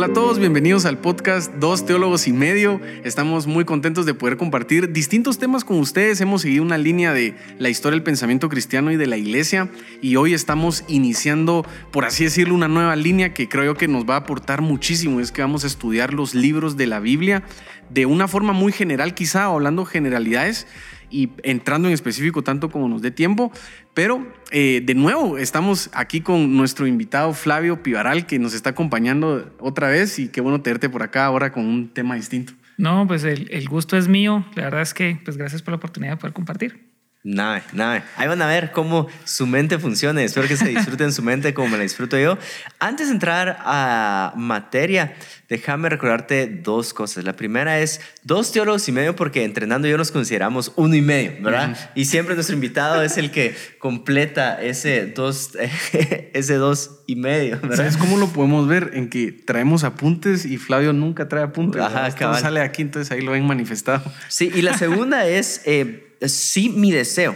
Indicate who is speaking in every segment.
Speaker 1: Hola a todos, bienvenidos al podcast Dos Teólogos y Medio. Estamos muy contentos de poder compartir distintos temas con ustedes. Hemos seguido una línea de la historia del pensamiento cristiano y de la iglesia y hoy estamos iniciando, por así decirlo, una nueva línea que creo que nos va a aportar muchísimo. Es que vamos a estudiar los libros de la Biblia de una forma muy general, quizá hablando generalidades y entrando en específico tanto como nos dé tiempo. Pero eh, de nuevo, estamos aquí con nuestro invitado Flavio Pivaral, que nos está acompañando otra vez y qué bueno tenerte por acá ahora con un tema distinto.
Speaker 2: No, pues el, el gusto es mío. La verdad es que, pues gracias por la oportunidad de poder compartir.
Speaker 3: Nada, nada. Ahí van a ver cómo su mente funciona. Espero que se disfruten su mente como me la disfruto yo. Antes de entrar a materia, déjame recordarte dos cosas. La primera es dos teólogos y medio, porque entrenando yo nos consideramos uno y medio, ¿verdad? Y siempre nuestro invitado es el que completa ese dos, ese dos y medio, ¿verdad?
Speaker 1: ¿Sabes cómo lo podemos ver? En que traemos apuntes y Flavio nunca trae apuntes.
Speaker 3: Ajá,
Speaker 1: sale aquí, entonces ahí lo ven manifestado.
Speaker 3: Sí, y la segunda es. Eh, sí mi deseo.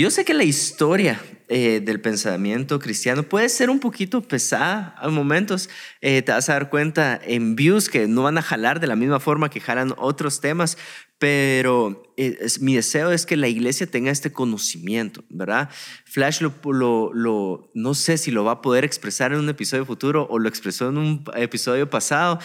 Speaker 3: Yo sé que la historia eh, del pensamiento cristiano puede ser un poquito pesada a momentos. Eh, te vas a dar cuenta en views que no van a jalar de la misma forma que jalan otros temas, pero eh, mi deseo es que la iglesia tenga este conocimiento, ¿verdad? Flash lo, no sé si lo va a poder expresar en un episodio futuro o lo expresó en un episodio pasado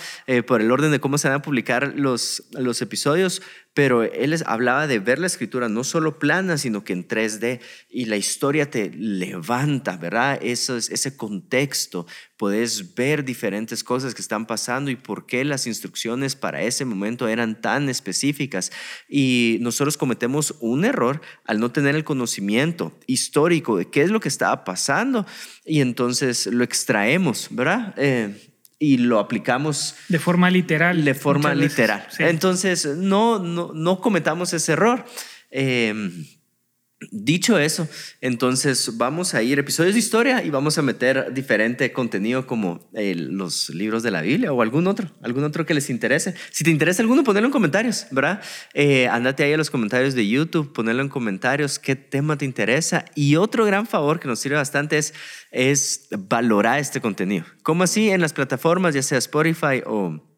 Speaker 3: por el orden de cómo se van a publicar los, los episodios, pero él hablaba de ver la escritura no solo plana, sino que en 3D y la historia te levanta, ¿verdad? Eso es, ese contexto, puedes ver diferentes cosas que están pasando y por qué las instrucciones para ese momento eran tan específicas. Y nosotros cometemos un error al no tener el conocimiento histórico de qué es lo que estaba pasando y entonces lo extraemos, ¿verdad? Eh, y lo aplicamos
Speaker 2: de forma literal.
Speaker 3: De forma literal. Entonces, no, no, no cometamos ese error. Eh, Dicho eso, entonces vamos a ir episodios de historia y vamos a meter diferente contenido como los libros de la Biblia o algún otro, algún otro que les interese. Si te interesa alguno, ponelo en comentarios, ¿verdad? Eh, andate ahí a los comentarios de YouTube, ponelo en comentarios qué tema te interesa. Y otro gran favor que nos sirve bastante es, es valorar este contenido. Como así en las plataformas, ya sea Spotify o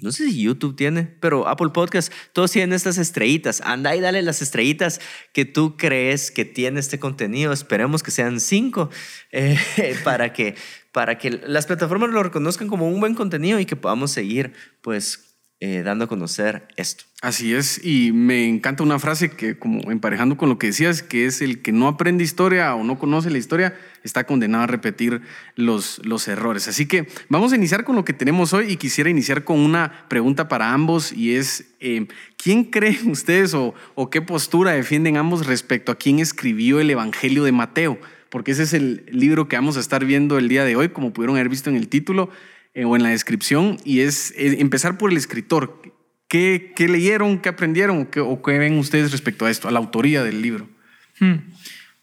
Speaker 3: no sé si YouTube tiene, pero Apple Podcast, todos tienen estas estrellitas. Anda y dale las estrellitas que tú crees que tiene este contenido. Esperemos que sean cinco eh, para, que, para que las plataformas lo reconozcan como un buen contenido y que podamos seguir pues eh, dando a conocer esto.
Speaker 1: Así es, y me encanta una frase que como emparejando con lo que decías, que es el que no aprende historia o no conoce la historia, está condenado a repetir los, los errores. Así que vamos a iniciar con lo que tenemos hoy y quisiera iniciar con una pregunta para ambos y es, eh, ¿quién creen ustedes o, o qué postura defienden ambos respecto a quién escribió el Evangelio de Mateo? Porque ese es el libro que vamos a estar viendo el día de hoy, como pudieron haber visto en el título. Eh, o en la descripción y es, empezar por el escritor. ¿Qué, qué leyeron, qué aprendieron o qué, o qué, ven ustedes respecto a esto, a la autoría del libro?
Speaker 2: Hmm.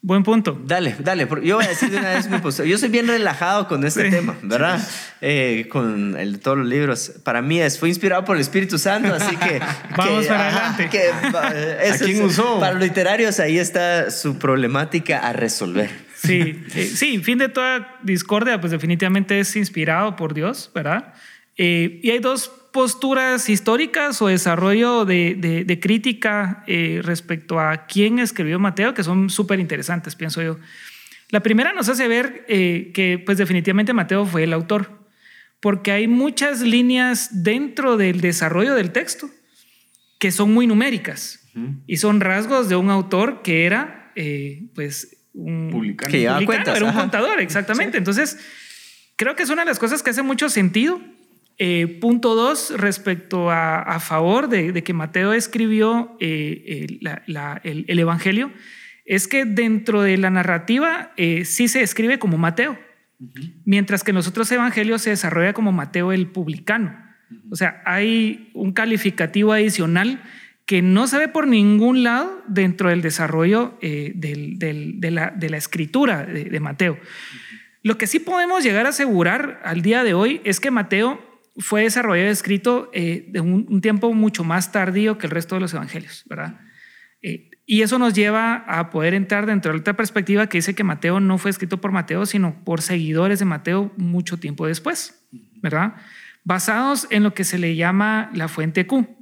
Speaker 2: Buen punto.
Speaker 3: Dale, dale. Yo voy a decir de una vez mi postura. Yo soy bien relajado con este tema, ¿verdad? Eh, con el, todos los libros. Para mí es, fue inspirado por el Espíritu Santo, así que...
Speaker 2: Vamos para adelante.
Speaker 3: Que, ¿A quién usó? Para los literarios ahí está su problemática a resolver.
Speaker 2: Sí, sí, fin de toda discordia, pues definitivamente es inspirado por Dios, ¿verdad? Eh, y hay dos posturas históricas o desarrollo de, crítica eh, respecto a quién escribió Mateo, que son súper interesantes, pienso yo. La primera nos hace ver eh, que, pues definitivamente Mateo fue el autor, porque hay muchas líneas dentro del desarrollo del texto que son muy numéricas y son rasgos de un autor que era, pues, un
Speaker 1: publicano.
Speaker 2: Que era un contador, exactamente. Entonces, creo que es una de las cosas que hace mucho sentido. Eh, punto dos, respecto a, favor de, que Mateo escribió eh, el, Evangelio, es que dentro de la narrativa eh, sí se escribe como Mateo, mientras que en los otros evangelios se desarrolla como Mateo el publicano. O sea, hay un calificativo adicional que no se ve por ningún lado dentro del desarrollo eh, de, la, escritura de, Mateo. Lo que sí podemos llegar a asegurar al día de hoy es que Mateo fue desarrollado y escrito eh, de un, tiempo mucho más tardío que el resto de los evangelios, ¿verdad? Eh, y eso nos lleva a poder entrar dentro de otra perspectiva que dice que Mateo no fue escrito por Mateo, sino por seguidores de Mateo mucho tiempo después, ¿verdad? basados en lo que se le llama la fuente Q,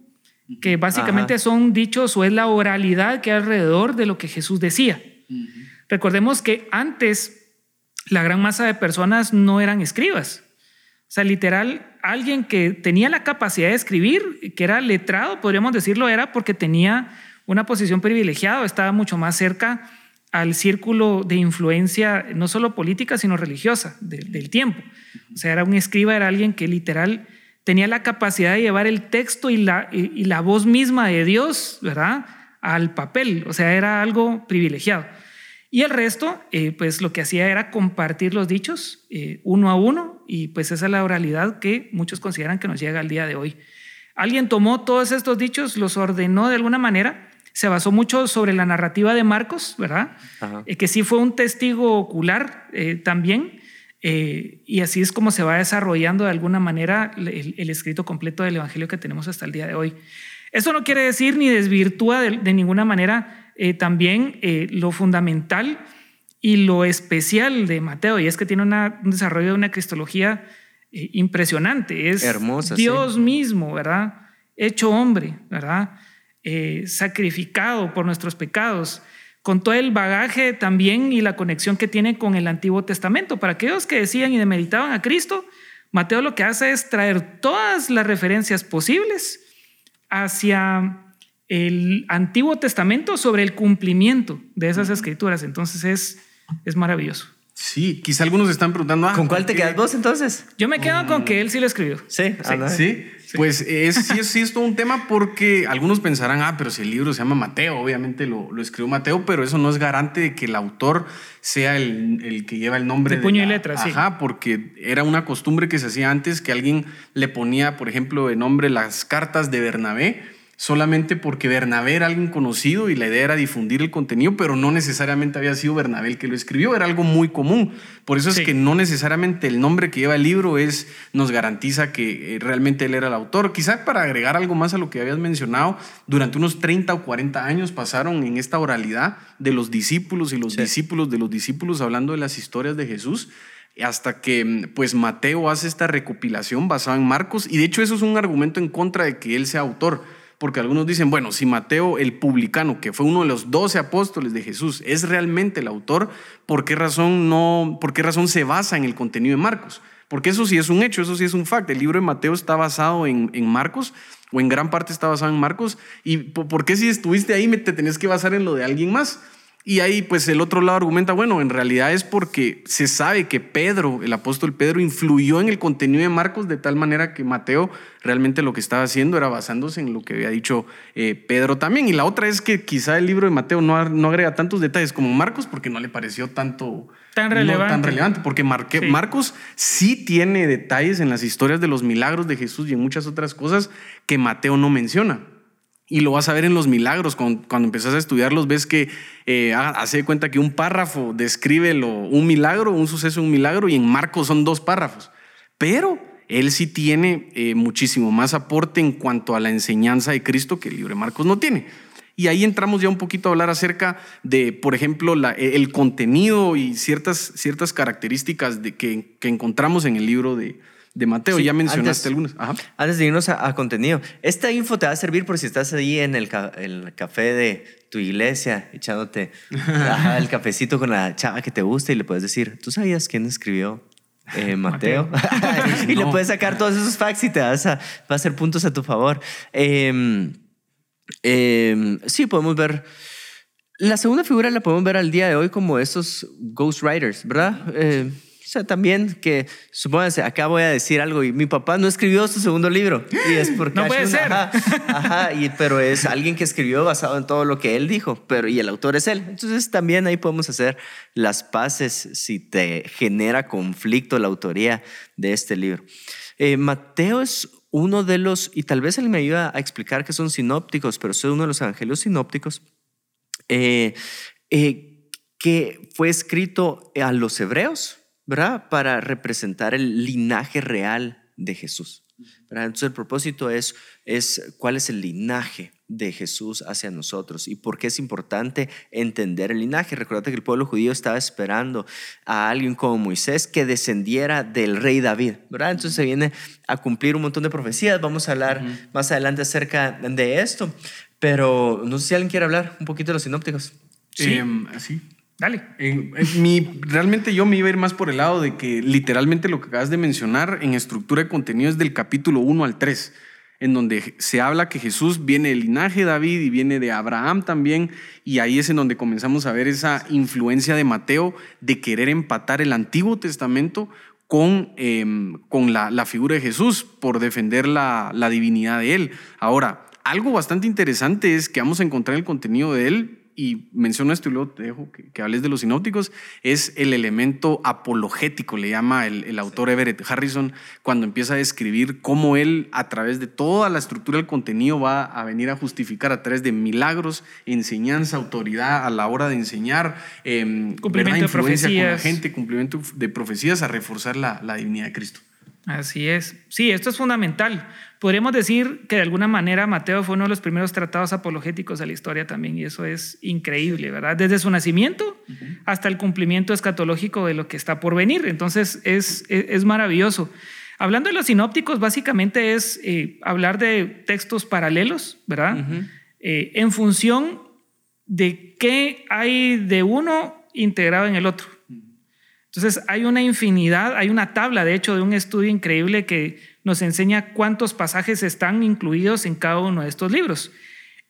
Speaker 2: que básicamente son dichos o es la oralidad que hay alrededor de lo que Jesús decía. Recordemos que antes la gran masa de personas no eran escribas. O sea, literal, alguien que tenía la capacidad de escribir, que era letrado, podríamos decirlo, era porque tenía una posición privilegiada, estaba mucho más cerca al círculo de influencia, no solo política, sino religiosa del tiempo. O sea, era un escriba, era alguien que literal tenía la capacidad de llevar el texto y la, y, la voz misma de Dios, ¿verdad? Al papel. O sea, era algo privilegiado. Y el resto, eh, pues lo que hacía era compartir los dichos eh, uno a uno y pues esa es la oralidad que muchos consideran que nos llega al día de hoy. Alguien tomó todos estos dichos, los ordenó de alguna manera se basó mucho sobre la narrativa de Marcos, ¿verdad? Eh, que sí fue un testigo ocular eh, también. Eh, y así es como se va desarrollando de alguna manera el, escrito completo del Evangelio que tenemos hasta el día de hoy. Eso no quiere decir ni desvirtúa de, ninguna manera también lo fundamental y lo especial de Mateo, y es que tiene un desarrollo de una cristología impresionante. Es
Speaker 3: Hermosa,
Speaker 2: Dios mismo, ¿verdad? Hecho hombre, ¿verdad? Eh, sacrificado por nuestros pecados, con todo el bagaje también y la conexión que tiene con el Antiguo Testamento. Para aquellos que decían y meditaban a Cristo, Mateo lo que hace es traer todas las referencias posibles hacia el Antiguo Testamento sobre el cumplimiento de esas escrituras. Entonces es, es maravilloso.
Speaker 1: Sí, quizá algunos están preguntando.
Speaker 3: Ah, ¿Con cuál te quedas vos entonces?
Speaker 2: Yo me quedo con que él sí lo escribió.
Speaker 3: Sí,
Speaker 1: sí. Pues es, sí, es, sí es todo un tema porque algunos pensarán, ah, pero si el libro se llama Mateo, obviamente lo, lo escribió Mateo, pero eso no es garante de que el autor sea el, el que lleva el nombre
Speaker 2: de, puño y letra, sí.
Speaker 1: Ajá, porque era una costumbre que se hacía antes que alguien le ponía, por ejemplo, de nombre las cartas de Bernabé solamente porque Bernabé era alguien conocido y la idea era difundir el contenido, pero no necesariamente había sido Bernabé el que lo escribió, era algo muy común. Por eso es que no necesariamente el nombre que lleva el libro es, nos garantiza que eh, realmente él era el autor. Quizá para agregar algo más a lo que habías mencionado, durante unos 30 o 40 años pasaron en esta oralidad de los discípulos y los discípulos de los discípulos hablando de las historias de Jesús hasta que pues Mateo hace esta recopilación basada en Marcos y de hecho eso es un argumento en contra de que él sea autor porque algunos dicen, bueno, si Mateo el publicano, que fue uno de los doce apóstoles de Jesús, es realmente el autor, ¿por qué razón no, por qué razón se basa en el contenido de Marcos? Porque eso sí es un hecho, eso sí es un fact. El libro de Mateo está basado en, en Marcos, o en gran parte está basado en Marcos, y ¿por qué si estuviste ahí te tenés que basar en lo de alguien más? Y ahí pues el otro lado argumenta, bueno, en realidad es porque se sabe que Pedro, el apóstol Pedro, influyó en el contenido de Marcos de tal manera que Mateo realmente lo que estaba haciendo era basándose en lo que había dicho eh, Pedro también. Y la otra es que quizá el libro de Mateo no, no agrega tantos detalles como Marcos porque no le pareció tanto...
Speaker 2: Tan relevante.
Speaker 1: tan relevante, porque Marcos sí tiene detalles en las historias de los milagros de Jesús y en muchas otras cosas que Mateo no menciona. Y lo vas a ver en los milagros, cuando, cuando a estudiarlos, ves que eh, hace cuenta que un párrafo describe lo, un milagro, un suceso, un milagro, y en Marcos son dos párrafos. Pero él sí tiene eh, muchísimo más aporte en cuanto a la enseñanza de Cristo que el libro de Marcos no tiene. Y ahí entramos ya un poquito a hablar acerca de, por ejemplo, la, el contenido y ciertas, ciertas características de que, que encontramos en el libro de, de Mateo. ya mencionaste algunas.
Speaker 3: Antes de irnos a, contenido, esta info te va a servir por si estás ahí en el, el café de tu iglesia, echándote el cafecito con la chava que te gusta y le puedes decir, ¿tú sabías quién escribió eh, Mateo. y le puedes sacar todos esos facts y te vas a, va a hacer puntos a tu favor. Em, em, sí, podemos ver. La segunda figura la podemos ver al día de hoy como esos ghostwriters, ¿verdad? Sea, también que, supónganse, acá voy a decir algo y mi papá no escribió su segundo libro. Y es porque...
Speaker 2: no puede ser.
Speaker 3: Ajá, y, pero es alguien que escribió basado en todo lo que él dijo, pero y el autor es él. Entonces también ahí podemos hacer las paces si te genera conflicto la autoría de este libro. Eh, Mateo es uno de los, y tal vez él me ayuda a explicar que son sinópticos, pero es uno de los evangelios sinópticos, eh, eh, que fue escrito a los hebreos ¿verdad? Para representar el linaje real de Jesús. Entonces el propósito es, es cuál es el linaje de Jesús hacia nosotros y por qué es importante entender el linaje. Recuerda que el pueblo judío estaba esperando a alguien como Moisés que descendiera del rey David, ¿verdad? Entonces se viene a cumplir un montón de profecías. Vamos a hablar más adelante acerca de esto, pero no sé si alguien quiere hablar un poquito de los sinópticos.
Speaker 1: Sí. sí. Dale. mi, realmente yo me iba a ir más por el lado de que literalmente lo que acabas de mencionar en estructura de contenido es del capítulo 1 al 3 en donde se habla que Jesús viene del linaje de David y viene de Abraham también, y ahí es en donde comenzamos a ver esa influencia de Mateo de querer empatar el Antiguo Testamento con, em, con la, figura de Jesús por defender la, la divinidad de él. Ahora, algo bastante interesante es que vamos a encontrar el contenido de él y menciono esto y luego te dejo que, hables de los sinópticos, es el elemento apologético, le llama el, autor Everett Harrison, cuando empieza a describir cómo él, a través de toda la estructura del contenido, va a venir a justificar a través de milagros, enseñanza, autoridad a la hora de enseñar,
Speaker 2: eh, cumplimiento de profecías.
Speaker 1: con la gente, cumplimiento de profecías, a reforzar la, la divinidad de Cristo.
Speaker 2: Así es. Sí, esto es fundamental. Podríamos decir que de alguna manera Mateo fue uno de los primeros tratados apologéticos de la historia también, y eso es increíble, ¿verdad? Desde su nacimiento hasta el cumplimiento escatológico de lo que está por venir. Entonces, es, es, maravilloso. Hablando de los sinópticos, básicamente es eh, hablar de textos paralelos, ¿verdad? Eh, en función de qué hay de uno integrado en el otro. Entonces hay una infinidad, hay una tabla, de hecho, de un estudio increíble que nos enseña cuántos pasajes están incluidos en cada uno de estos libros.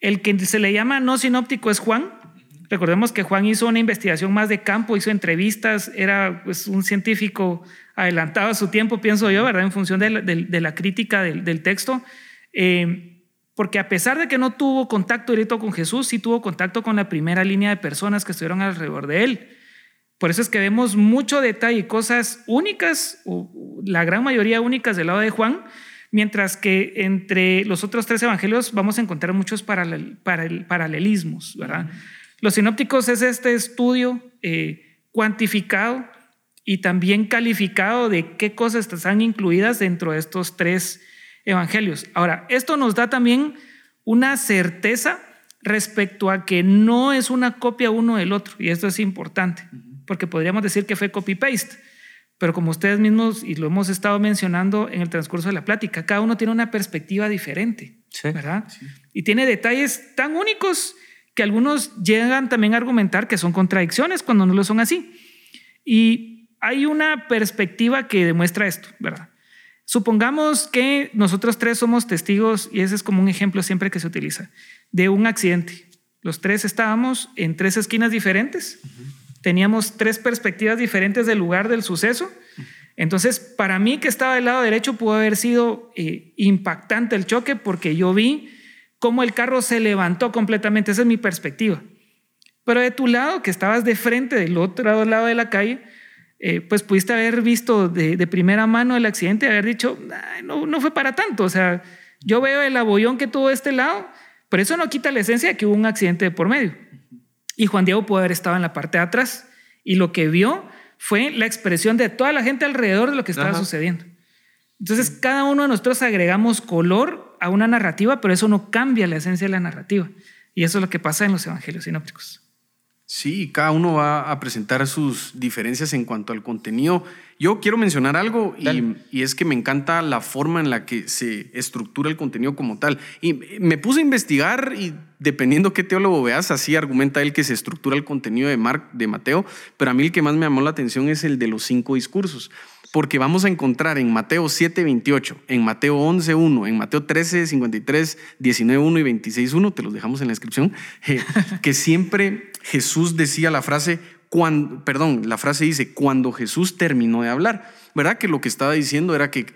Speaker 2: El que se le llama no sinóptico es Juan. Recordemos que Juan hizo una investigación más de campo, hizo entrevistas, era pues, un científico adelantado a su tiempo, pienso yo, ¿verdad? En función de la, crítica del, texto. Eh, porque a pesar de que no tuvo contacto directo con Jesús, sí tuvo contacto con la primera línea de personas que estuvieron alrededor de él. Por eso es que vemos mucho detalle y cosas únicas, o la gran mayoría únicas del lado de Juan, mientras que entre los otros tres evangelios vamos a encontrar muchos paralelismos. ¿verdad? Los sinópticos es este estudio eh, cuantificado y también calificado de qué cosas están incluidas dentro de estos tres evangelios. Ahora, esto nos da también una certeza respecto a que no es una copia uno del otro, y esto es importante porque podríamos decir que fue copy-paste. Pero como ustedes mismos, y lo hemos estado mencionando en el transcurso de la plática, cada uno tiene una perspectiva diferente, ¿verdad? Y tiene detalles tan únicos que algunos llegan también a argumentar que son contradicciones cuando no lo son así. Y hay una perspectiva que demuestra esto, ¿verdad? Supongamos que nosotros tres somos testigos, y ese es como un ejemplo siempre que se utiliza, de un accidente. Los tres estábamos en tres esquinas diferentes teníamos tres perspectivas diferentes del lugar del suceso. Entonces, para mí que estaba del lado derecho pudo haber sido eh, impactante el choque porque yo vi cómo el carro se levantó completamente. Esa es mi perspectiva. Pero de tu lado, que estabas de frente del otro lado de la calle, eh, pues pudiste haber visto de, primera mano el accidente y haber dicho, no, no fue para tanto. O sea, yo veo el abollón que tuvo este lado, pero eso no quita la esencia de que hubo un accidente de por medio. Y Juan Diego pudo haber estado en la parte de atrás y lo que vio fue la expresión de toda la gente alrededor de lo que estaba sucediendo. Entonces, cada uno de nosotros agregamos color a una narrativa, pero eso no cambia la esencia de la narrativa. Y eso es lo que pasa en los evangelios sinópticos.
Speaker 1: Sí, cada uno va a presentar sus diferencias en cuanto al contenido. Yo quiero mencionar algo y, es que me encanta la forma en la que se estructura el contenido como tal. Y me puse a investigar y dependiendo qué teólogo veas, así argumenta él que se estructura el contenido de, Mark, de Mateo, pero a mí el que más me llamó la atención es el de los cinco discursos porque vamos a encontrar en Mateo 7, 28, en Mateo 11, 1, en Mateo 13, 53, 19, 1 y 26, 1, te los dejamos en la descripción, eh, que siempre Jesús decía la frase, cuando, perdón, la frase dice, cuando Jesús terminó de hablar, ¿verdad? Que lo que estaba diciendo era que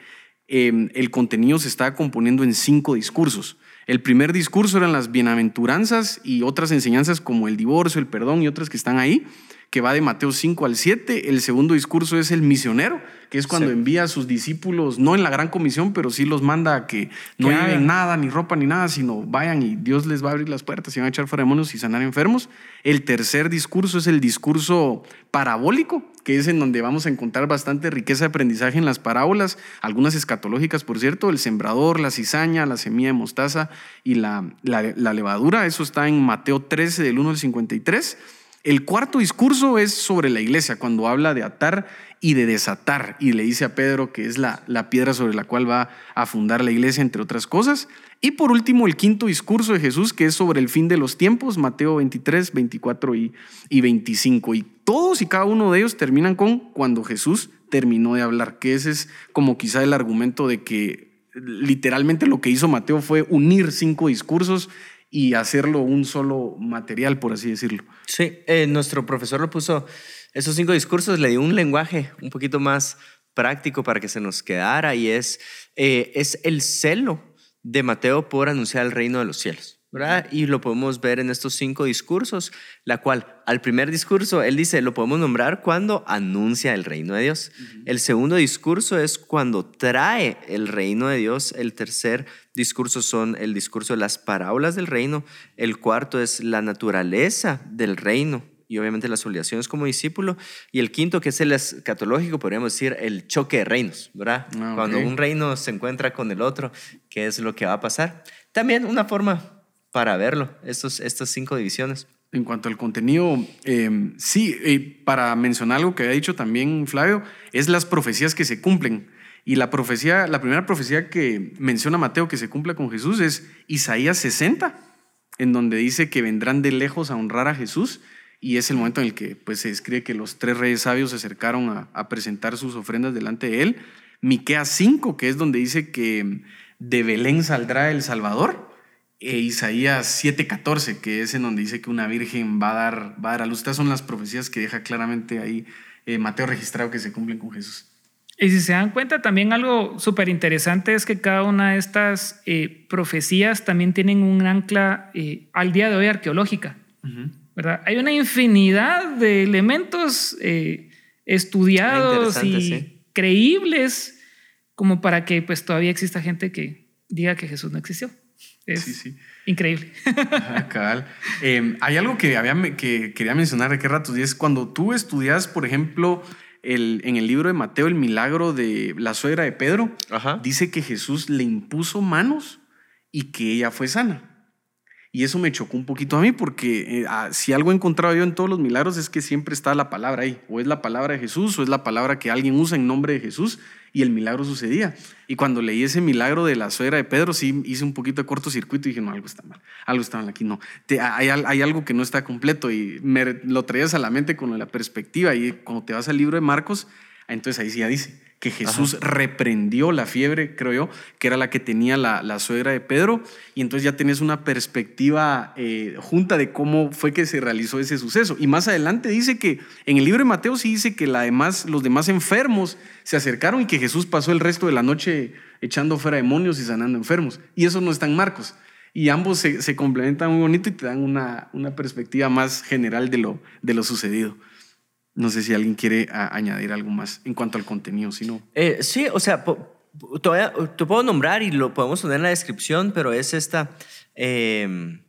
Speaker 1: em, el contenido se estaba componiendo en cinco discursos. El primer discurso eran las bienaventuranzas y otras enseñanzas como el divorcio, el perdón y otras que están ahí que va de Mateo 5 al 7. El segundo discurso es el misionero, que es cuando
Speaker 3: Sí.
Speaker 1: envía a sus discípulos, no en la gran comisión, pero sí los manda a que no lleven nada, ni ropa, ni nada, sino vayan y Dios les va a abrir las puertas y van a echar fuera demonios y sanar enfermos. El tercer discurso es el discurso parabólico, que es en donde vamos a encontrar bastante riqueza de aprendizaje en las parábolas, algunas escatológicas, por cierto, el sembrador, la cizaña, la semilla de mostaza y la, la, la levadura. Eso está en Mateo 13, del 1 al 53. El cuarto discurso es sobre la iglesia, cuando habla de atar y de desatar, y le dice a Pedro que es la, la piedra sobre la cual va a fundar la iglesia, entre otras cosas. Y por último, el quinto discurso de Jesús, que es sobre el fin de los tiempos, Mateo 23, 24 y, y 25. Y todos y cada uno de ellos terminan con cuando Jesús terminó de hablar, que ese es como quizá el argumento de que literalmente lo que hizo Mateo fue unir cinco discursos y hacerlo un solo material, por así decirlo.
Speaker 3: Sí, eh, nuestro profesor lo puso, esos cinco discursos, le dio un lenguaje un poquito más práctico para que se nos quedara y es, eh, es el celo de Mateo por anunciar el reino de los cielos. ¿Verdad? Y lo podemos ver en estos cinco discursos, la cual al primer discurso, él dice, lo podemos nombrar cuando anuncia el reino de Dios. El segundo discurso es cuando trae el reino de Dios. El tercer discurso son el discurso de las parábolas del reino. El cuarto es la naturaleza del reino y obviamente las obligaciones como discípulo. Y el quinto, que es el escatológico, podríamos decir el choque de reinos, ¿verdad?
Speaker 1: Ah.
Speaker 3: Cuando un reino se encuentra con el otro, ¿qué es lo que va a pasar? También una forma para verlo, estos, estas cinco divisiones.
Speaker 1: En cuanto al contenido, eh, sí, eh, para mencionar algo que había dicho también Flavio, es las profecías que se cumplen. Y la profecía, la primera profecía que menciona Mateo que se cumpla con Jesús es Isaías 60, en donde dice que vendrán de lejos a honrar a Jesús. Y es el momento en el que pues, se escribe que los tres reyes sabios se acercaron a, a presentar sus ofrendas delante de él. Miqueas 5, que es donde dice que de Belén saldrá el Salvador e Isaías 7:14, que es en donde dice que una virgen va a dar, va a, dar a luz. Estas son las profecías que deja claramente ahí eh, Mateo registrado que se cumplen con Jesús.
Speaker 2: Y si se dan cuenta, también algo súper interesante es que cada una de estas eh, profecías también tienen un ancla eh, al día de hoy arqueológica. ¿verdad? Hay una infinidad de elementos estudiados y
Speaker 3: sí.
Speaker 2: creíbles como para que pues todavía exista gente que diga que Jesús no existió. Es
Speaker 1: Sí, sí.
Speaker 2: increíble.
Speaker 1: Ajá, cabal. Eh, hay algo que, había, que quería mencionar de qué ratos y es cuando tú estudias, por ejemplo, el, en el libro de Mateo, el milagro de la suegra de Pedro,
Speaker 3: Ajá.
Speaker 1: dice que Jesús le impuso manos y que ella fue sana. Y eso me chocó un poquito a mí porque eh, ah, si algo he encontrado yo en todos los milagros es que siempre está la palabra ahí. O es la palabra de Jesús o es la palabra que alguien usa en nombre de Jesús y el milagro sucedía. Y cuando leí ese milagro de la suegra de Pedro, sí hice un poquito de cortocircuito y dije, no, algo está mal, algo está mal aquí, no. Te- hay, al- hay algo que no está completo y lo traías a la mente con la perspectiva y cuando te vas al libro de Marcos, entonces ahí sí ya dice que Jesús reprendió la fiebre, creo yo, que era la que tenía la, la suegra de Pedro, y entonces ya tenés una perspectiva eh, junta de cómo fue que se realizó ese suceso. Y más adelante dice que en el libro de Mateo sí dice que la demás, los demás enfermos se acercaron y que Jesús pasó el resto de la noche echando fuera demonios y sanando enfermos. Y eso no está en Marcos. Y ambos se, se complementan muy bonito y te dan una, una perspectiva más general de lo, de lo sucedido. No sé si alguien quiere añadir algo más en cuanto al contenido, si no.
Speaker 3: Eh, sí, o sea, todavía te puedo nombrar y lo podemos poner en la descripción, pero es esta, eh,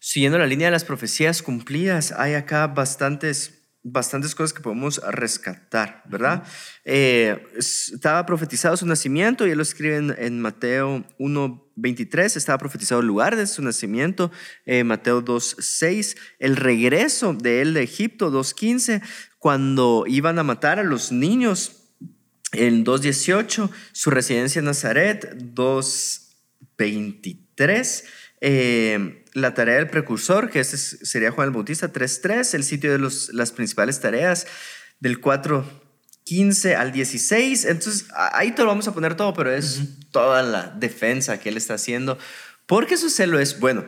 Speaker 3: siguiendo la línea de las profecías cumplidas, hay acá bastantes, bastantes cosas que podemos rescatar, ¿verdad? Eh, es- estaba profetizado su nacimiento, y él lo escribe en, en Mateo 1.23, estaba profetizado el lugar de su nacimiento, eh, Mateo 2.6, el regreso de él de Egipto, 2.15, cuando iban a matar a los niños en 2.18, su residencia en Nazaret, 2.23, eh, la tarea del precursor, que ese es- sería Juan el Bautista, 3.3, el sitio de los, las principales tareas, del 4.15 al 16. Entonces, ahí te lo vamos a poner todo, pero es toda la defensa que él está haciendo. Porque su celo es, bueno,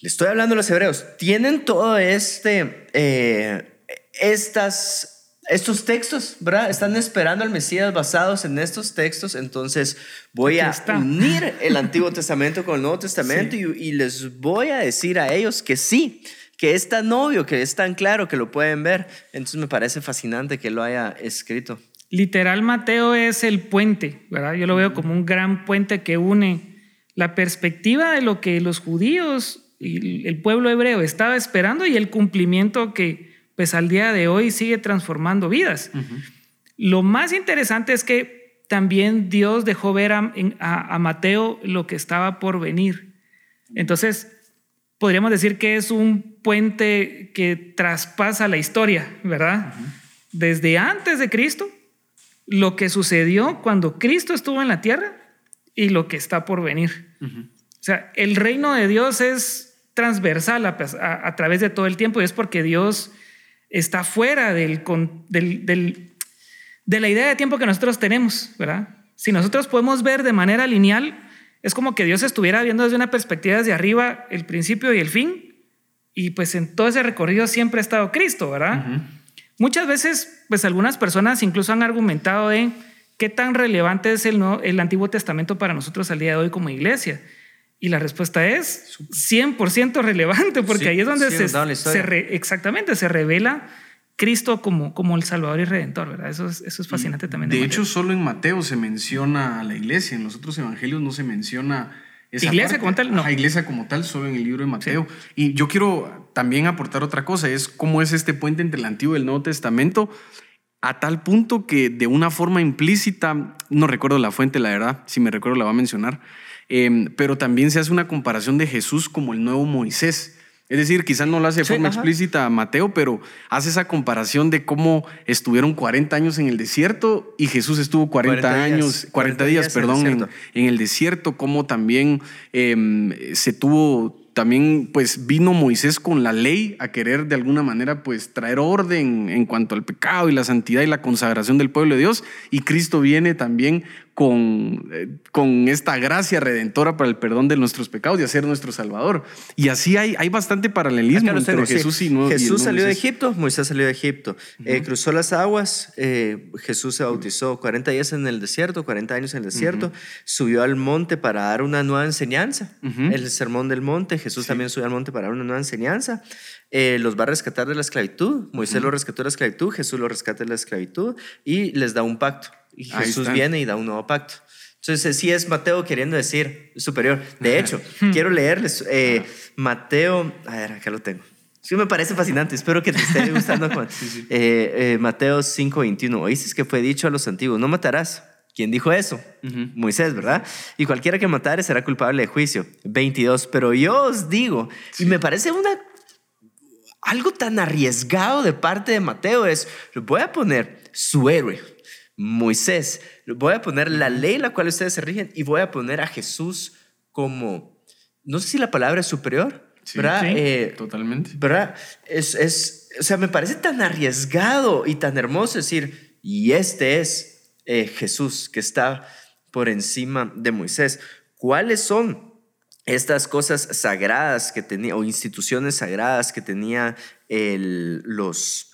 Speaker 3: le estoy hablando a los hebreos, tienen todo este, eh, estas, estos textos, ¿verdad? Están esperando al Mesías basados en estos textos, entonces voy a unir el Antiguo Testamento con el Nuevo Testamento y, y les voy a decir a ellos que sí, que es tan obvio, que es tan claro, que lo pueden ver. Entonces me parece fascinante que lo haya escrito.
Speaker 2: Literal, Mateo es el puente, ¿verdad? Yo lo veo como un gran puente que une la perspectiva de lo que los judíos y el pueblo hebreo estaba esperando y el cumplimiento que pues al día de hoy sigue transformando vidas. Lo más interesante es que también Dios dejó ver a, a, Mateo lo que estaba por venir. Entonces, podríamos decir que es un puente que traspasa la historia, ¿verdad? Desde antes de Cristo, lo que sucedió cuando Cristo estuvo en la tierra y lo que está por venir. O sea, el reino de Dios es transversal a, través de todo el tiempo y es porque Dios está fuera del, del, de la idea de tiempo que nosotros tenemos, ¿verdad? Si nosotros podemos ver de manera lineal, es como que Dios estuviera viendo desde una perspectiva desde arriba el principio y el fin, y pues en todo ese recorrido siempre ha estado Cristo, ¿verdad? Muchas veces, pues algunas personas incluso han argumentado de qué tan relevante es el, el Antiguo Testamento para nosotros al día de hoy como iglesia. Y la respuesta es 100% relevante, porque ahí es donde se, se exactamente se revela Cristo como, como el Salvador y Redentor, ¿verdad? Eso es, eso es fascinante también.
Speaker 1: De, hecho, solo en Mateo se menciona a la iglesia, en los otros evangelios no se menciona esa
Speaker 2: iglesia como tal, no.
Speaker 1: La iglesia como tal, solo en el libro de Mateo. Y yo quiero también aportar otra cosa, es cómo es este puente entre el Antiguo y el Nuevo Testamento, a tal punto que de una forma implícita, no recuerdo la fuente, la verdad, si me recuerdo la va a mencionar, em, pero también se hace una comparación de Jesús como el nuevo Moisés. Es decir, quizás no lo hace de forma explícita Mateo, pero hace esa comparación de cómo estuvieron 40 años en el desierto y Jesús estuvo 40, años, 40, días, perdón, en, el desierto, cómo también em, se tuvo también pues vino Moisés con la ley a querer de alguna manera pues traer orden en cuanto al pecado y la santidad y la consagración del pueblo de Dios y Cristo viene también con, eh, con esta gracia redentora para el perdón de nuestros pecados y hacer nuestro Salvador. Y así hay, hay bastante paralelismo entre Jesús y
Speaker 3: no Jesús salió de Egipto, Moisés salió de Egipto, eh, cruzó las aguas, eh, Jesús se bautizó 40 días en el desierto, 40 años en el desierto, subió al monte para dar una nueva enseñanza, el sermón del monte, Jesús también subió al monte para dar una nueva enseñanza. los va a rescatar de la esclavitud. Moisés lo rescató de la esclavitud, Jesús lo rescata de la esclavitud y les da un pacto. Y Jesús viene y da un nuevo pacto. Entonces, sí es Mateo queriendo decir superior. De hecho, quiero leerles eh, Mateo, a ver, acá lo tengo. Sí, me parece fascinante. Espero que te esté gustando. Eh, eh, Mateo 5:21. Oíste que fue dicho a los antiguos: No matarás. ¿Quién dijo eso? Moisés, ¿verdad? Y cualquiera que matare será culpable de juicio. 22. Pero yo os digo, y me parece una algo tan arriesgado de parte de Mateo es, voy a poner su héroe, Moisés. Voy a poner la ley la cual ustedes se rigen y voy a poner a Jesús como, no sé si la palabra es superior, ¿verdad?
Speaker 1: Eh, totalmente.
Speaker 3: ¿Verdad? Es, es, o sea, me parece tan arriesgado y tan hermoso decir, y este es eh, Jesús que está por encima de Moisés. ¿Cuáles son estas cosas sagradas que tenía, o instituciones sagradas que tenía el, los,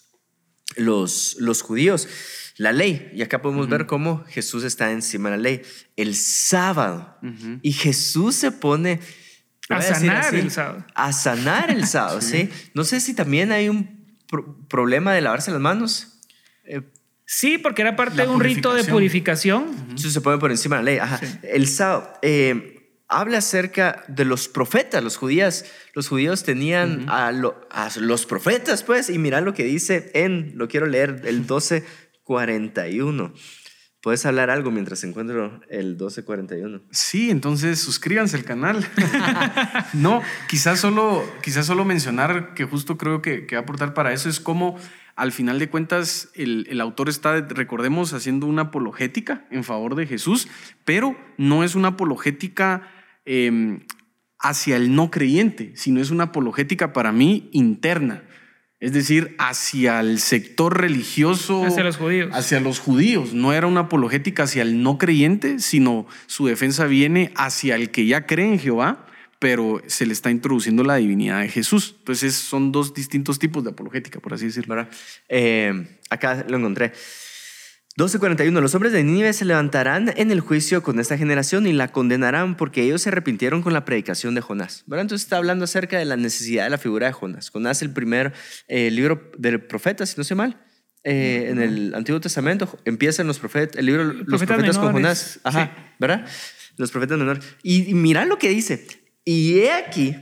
Speaker 3: los, los judíos? La ley. Y acá podemos ver cómo Jesús está encima de la ley. El sábado. Y Jesús se pone...
Speaker 2: A sanar el sábado.
Speaker 3: A sanar el sábado, sí. No sé si también hay un problema de lavarse las manos.
Speaker 2: Eh, sí, porque era parte de un rito de purificación.
Speaker 3: Eso se pone por encima de la ley. Ajá. El sábado. Eh, habla acerca de los profetas, los judíos. Los judíos tenían a, a, los profetas, pues, y mira lo que dice en, lo quiero leer, el 12 41. ¿Puedes hablar algo mientras encuentro el 1241?
Speaker 1: Sí, entonces suscríbanse al canal. no, quizás solo, quizás solo mencionar que justo creo que, que va a aportar para eso es como al final de cuentas el, el, autor está, recordemos, haciendo una apologética en favor de Jesús, pero no es una apologética em, hacia el no creyente, sino es una apologética para mí interna es decir, hacia el sector religioso.
Speaker 2: Hacia los judíos.
Speaker 1: Hacia los judíos. No era una apologética hacia el no creyente, sino su defensa viene hacia el que ya cree en Jehová, pero se le está introduciendo la divinidad de Jesús. Entonces son dos distintos tipos de apologética, por así decirlo.
Speaker 3: Eh, acá lo encontré. 12:41 Los hombres de Nínive se levantarán en el juicio con esta generación y la condenarán porque ellos se arrepintieron con la predicación de Jonás. ¿Verdad? Entonces está hablando acerca de la necesidad de la figura de Jonás. Jonás, el primer eh, libro del profeta, si no sé mal, eh, en el Antiguo Testamento empiezan los profetas, el libro Los
Speaker 2: Profetas
Speaker 3: profetas con Jonás. Ajá, ¿verdad? Los profetas menores. Y, y mira lo que dice. Y he aquí,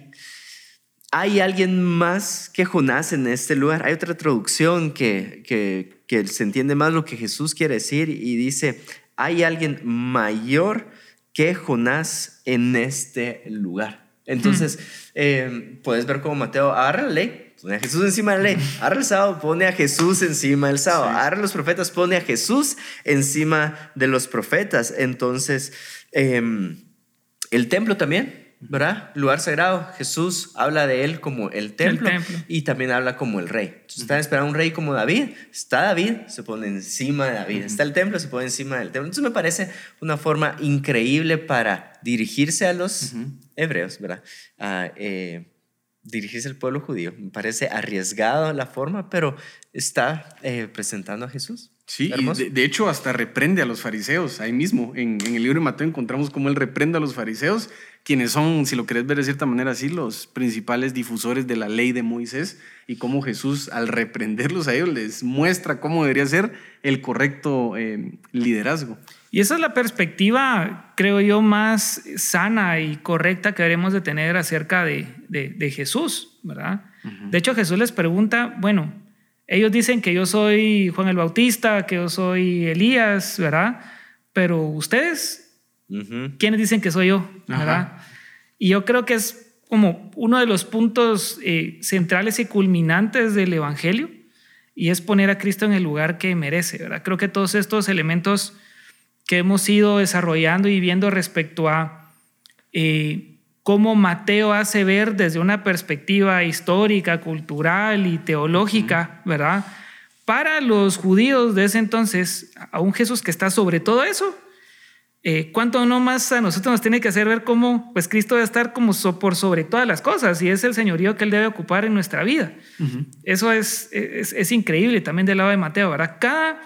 Speaker 3: hay alguien más que Jonás en este lugar. Hay otra traducción que, que, que se entiende más lo que Jesús quiere decir y dice, hay alguien mayor que Jonás en este lugar. Entonces, eh, puedes ver cómo Mateo agarra la ley, pone a Jesús encima de la ley, agarra el sábado, pone a Jesús encima del sábado, agarra los profetas, pone a Jesús encima de los profetas. Entonces, eh, el templo también, ¿verdad? Lugar sagrado. Jesús habla de él como el templo,
Speaker 2: templo.
Speaker 3: y también habla como el rey. Entonces, están esperando un rey como David. Está David, se pone encima de David. Está el templo, se pone encima del templo. Entonces, me parece una forma increíble para dirigirse a los hebreos, ¿verdad? A, eh, dirigirse al pueblo judío. Me parece arriesgado la forma, pero está eh, presentando a Jesús.
Speaker 1: Sí, de, de hecho hasta reprende a los fariseos. Ahí mismo, en, en el libro de Mateo encontramos cómo él reprende a los fariseos, quienes son, si lo querés ver de cierta manera así, los principales difusores de la ley de Moisés, y cómo Jesús al reprenderlos a ellos les muestra cómo debería ser el correcto eh, liderazgo.
Speaker 2: Y esa es la perspectiva, creo yo, más sana y correcta que deberemos de tener acerca de, de- de Jesús, ¿verdad? De hecho, Jesús les pregunta, bueno, ellos dicen que yo soy Juan el Bautista, que yo soy Elías, ¿verdad? Pero ustedes,
Speaker 3: Ujú.
Speaker 2: ¿quiénes dicen que soy yo? ¿verdad? Y yo creo que es como uno de los puntos eh, centrales y culminantes del Evangelio, y es poner a Cristo en el lugar que merece, ¿verdad? Creo que todos estos elementos que hemos ido desarrollando y viendo respecto a eh, cómo Mateo hace ver desde una perspectiva histórica, cultural y teológica, ¿verdad? Para los judíos de ese entonces, a un Jesús que está sobre todo eso, eh, ¿cuánto no más a nosotros nos tiene que hacer ver cómo pues Cristo debe estar como so- por sobre todas las cosas y es el señorío que Él debe ocupar en nuestra vida? Eso es, es, es increíble también del lado de Mateo, ¿verdad? Cada,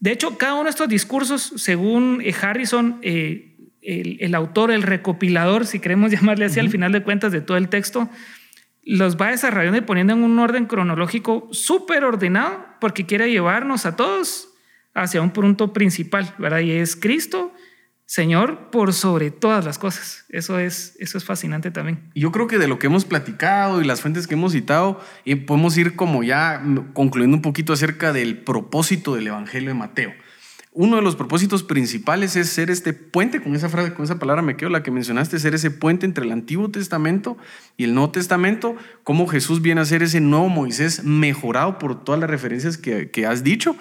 Speaker 2: de hecho, cada uno de estos discursos, según eh, Harrison, eh, el, el autor, el recopilador, si queremos llamarle así al final de cuentas de todo el texto, los va desarrollando y poniendo en un orden cronológico súper ordenado porque quiere llevarnos a todos hacia un punto principal, ¿verdad? Y es Cristo, Señor, por sobre todas las cosas. Eso es, eso es fascinante también.
Speaker 1: Yo creo que de lo que hemos platicado y las fuentes que hemos citado, eh, podemos ir como ya concluyendo un poquito acerca del propósito del Evangelio de Mateo. Uno de los propósitos principales es ser este puente, con esa frase, con esa palabra me quedo, la que mencionaste, ser ese puente entre el Antiguo Testamento y el Nuevo Testamento, cómo Jesús viene a ser ese nuevo Moisés mejorado por todas las referencias que, que has dicho.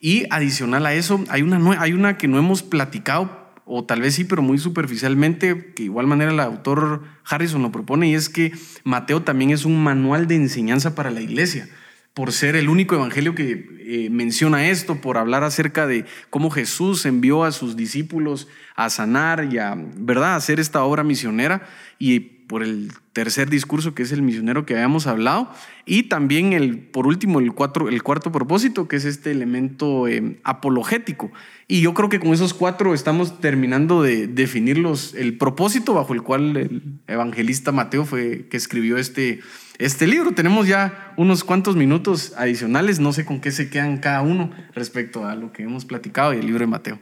Speaker 1: Y adicional a eso, hay una, hay una que no hemos platicado o tal vez sí, pero muy superficialmente, que igual manera el autor Harrison lo propone, y es que Mateo también es un manual de enseñanza para la iglesia, por ser el único evangelio que eh, menciona esto, por hablar acerca de cómo Jesús envió a sus discípulos a sanar y a, ¿verdad?, a hacer esta obra misionera, y por el tercer discurso, que es el misionero que habíamos hablado, y también, el, por último, el, cuatro, el cuarto propósito, que es este elemento eh, apologético. Y yo creo que con esos cuatro estamos terminando de definir los, el propósito bajo el cual el evangelista Mateo fue que escribió este, este libro. Tenemos ya unos cuantos minutos adicionales, no sé con qué se quedan cada uno respecto a lo que hemos platicado y el libro de Mateo.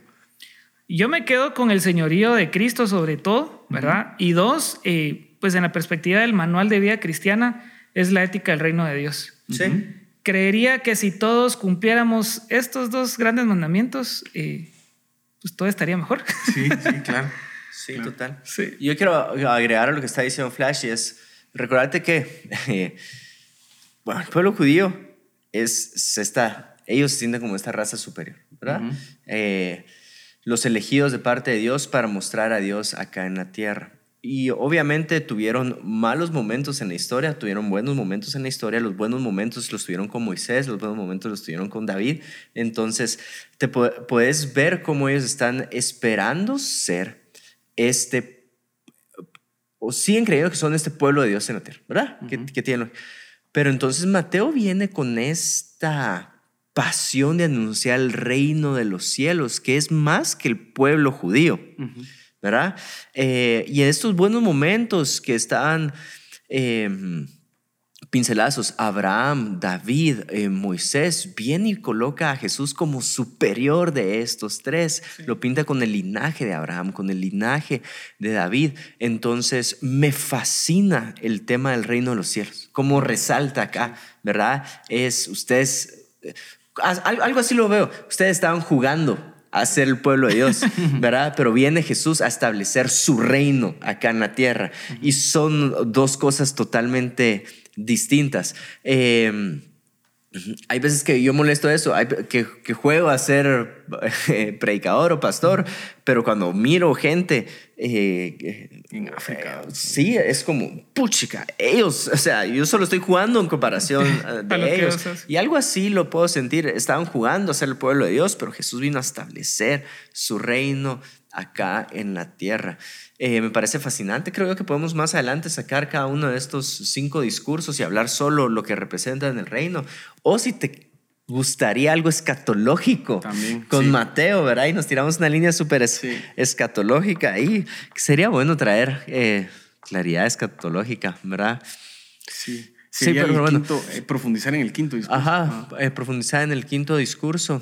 Speaker 2: Yo me quedo con el señorío de Cristo sobre todo, ¿verdad? Y dos, eh, pues en la perspectiva del manual de vida cristiana, es la ética del reino de Dios.
Speaker 3: Sí.
Speaker 2: Creería que si todos cumpliéramos estos dos grandes mandamientos, eh, pues todo estaría mejor.
Speaker 1: Sí, sí, claro.
Speaker 3: Sí, total.
Speaker 2: Sí.
Speaker 3: Yo quiero agregar a lo que está diciendo Flash y es recordarte que eh, bueno, el pueblo judío es se está, ellos se sienten como esta raza superior, ¿verdad? Eh, los elegidos de parte de Dios para mostrar a Dios acá en la tierra. Y obviamente tuvieron malos momentos en la historia, tuvieron buenos momentos en la historia, los buenos momentos los tuvieron con Moisés, los buenos momentos los tuvieron con David. Entonces, te pu- puedes ver cómo ellos están esperando ser este, o siguen creyendo que son este pueblo de Dios en la tierra, ¿verdad? que, que tienen. Pero entonces Mateo viene con esta pasión de anunciar el reino de los cielos, que es más que el pueblo judío, ¿verdad? Eh, y en estos buenos momentos que estaban... Eh, pincelazos, Abraham, David, eh, Moisés, viene y coloca a Jesús como superior de estos tres. Lo pinta con el linaje de Abraham, con el linaje de David. Entonces me fascina el tema del reino de los cielos. Como resalta acá, ¿verdad? Es ustedes, eh, algo así lo veo, ustedes estaban jugando a ser el pueblo de Dios, ¿verdad? Pero viene Jesús a establecer su reino acá en la tierra. Y son dos cosas totalmente distintas. Em, hay veces que yo molesto eso, hay, que, que, juego a ser eh, predicador o pastor, pero cuando miro gente eh,
Speaker 1: en África,
Speaker 3: eh, sí, es como, puchica, ellos, o sea, yo solo estoy jugando en comparación de ellos. Y algo así lo puedo sentir, estaban jugando a ser el pueblo de Dios, pero Jesús vino a establecer su reino acá en la tierra. Eh, me parece fascinante. Creo que podemos más adelante sacar cada uno de estos cinco discursos y hablar solo lo que representa en el reino. O si te gustaría algo escatológico con Mateo, ¿verdad? Y nos tiramos una línea súper escatológica ahí. Sería bueno traer eh, claridad escatológica, ¿verdad?
Speaker 1: Sí. Sí, pero bueno. Eh, profundizar en el quinto discurso.
Speaker 3: Ajá, profundizar en el quinto discurso.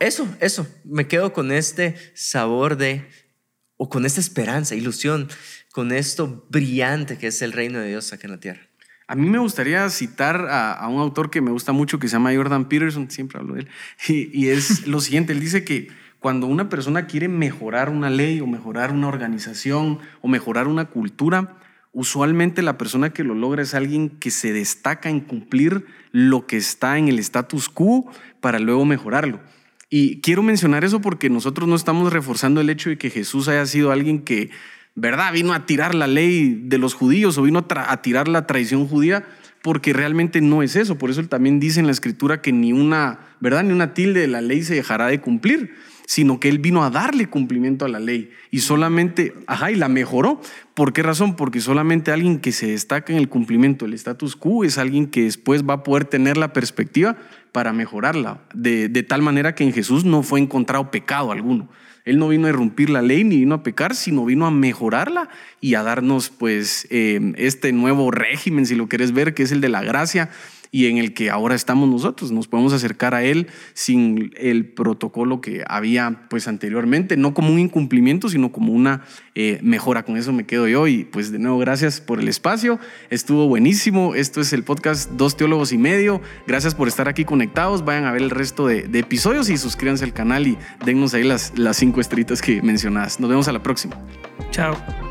Speaker 3: Eso, eso, me quedo con este sabor de, o con esta esperanza, ilusión, con esto brillante que es el reino de Dios acá en la tierra.
Speaker 1: A mí me gustaría citar a, un autor que me gusta mucho que se llama Jordan Peterson, siempre hablo de él, y, y es lo siguiente, él dice que cuando una persona quiere mejorar una ley o mejorar una organización o mejorar una cultura, usualmente la persona que lo logra es alguien que se destaca en cumplir lo que está en el status quo para luego mejorarlo. Y quiero mencionar eso porque nosotros no estamos reforzando el hecho de que Jesús haya sido alguien que, ¿verdad? Vino a tirar la ley de los judíos o vino a, tirar la tradición judía, porque realmente no es eso. Por eso él también dice en la escritura que ni una, ¿verdad? Ni una tilde de la ley se dejará de cumplir, sino que él vino a darle cumplimiento a la ley y solamente, ajá, y la mejoró. ¿Por qué razón? Porque solamente alguien que se destaca en el cumplimiento del status quo es alguien que después va a poder tener la perspectiva para mejorarla, de, tal manera que en Jesús no fue encontrado pecado alguno. Él no vino a irrumpir la ley ni vino a pecar, sino vino a mejorarla y a darnos pues eh, este nuevo régimen, si lo quieres ver, que es el de la gracia, y en el que ahora estamos nosotros. Nos podemos acercar a Él sin el protocolo que había pues anteriormente, no como un incumplimiento, sino como una eh, mejora. Con eso me quedo yo y pues de nuevo gracias por el espacio. Estuvo buenísimo. Esto es el podcast Dos Teólogos y Medio. Gracias por estar aquí conectados. Vayan a ver el resto de, episodios y suscríbanse al canal y dennos ahí las, cinco estrellitas que mencionadas. Nos vemos a la próxima.
Speaker 2: Chao.